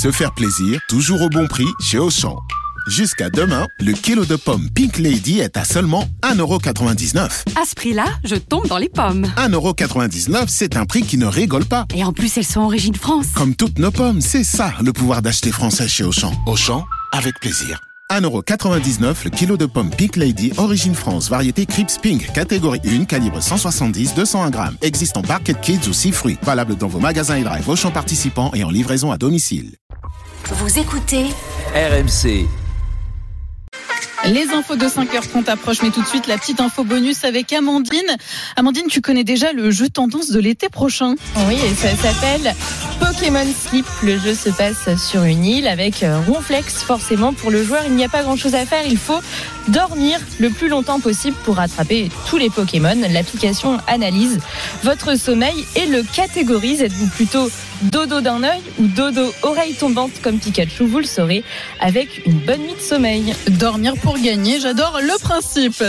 se faire plaisir, toujours au bon prix chez Auchan. Jusqu'à demain, le kilo de pommes Pink Lady est à seulement 1,99€. À ce prix-là, je tombe dans les pommes. 1,99€, c'est un prix qui ne rigole pas. Et en plus, elles sont origine France. Comme toutes nos pommes, c'est ça le pouvoir d'acheter français chez Auchan. Auchan, avec plaisir. 1,99€ le kilo de pommes Pink Lady, origine France, variété Crips Pink, catégorie 1, calibre 170-201 grammes. Existe en Barket Kids ou 6 fruits. Valable dans vos magasins et drive Auchan participants et en livraison à domicile. Vous écoutez RMC. Les infos de 5h30 approchent, mais tout de suite la petite info bonus avec Amandine. Amandine, tu connais déjà le jeu tendance de l'été prochain Oui, et ça s'appelle Pokémon Sleep. Le jeu se passe sur une île avec euh, Ronflex. Forcément, pour le joueur, il n'y a pas grand-chose à faire. Il faut dormir le plus longtemps possible pour attraper tous les Pokémon. L'application analyse votre sommeil et le catégorise. Êtes-vous plutôt dodo d'un œil ou dodo oreille tombante comme Pikachu Vous le saurez avec une bonne nuit de sommeil. Dormir pour gagner, j'adore le principe.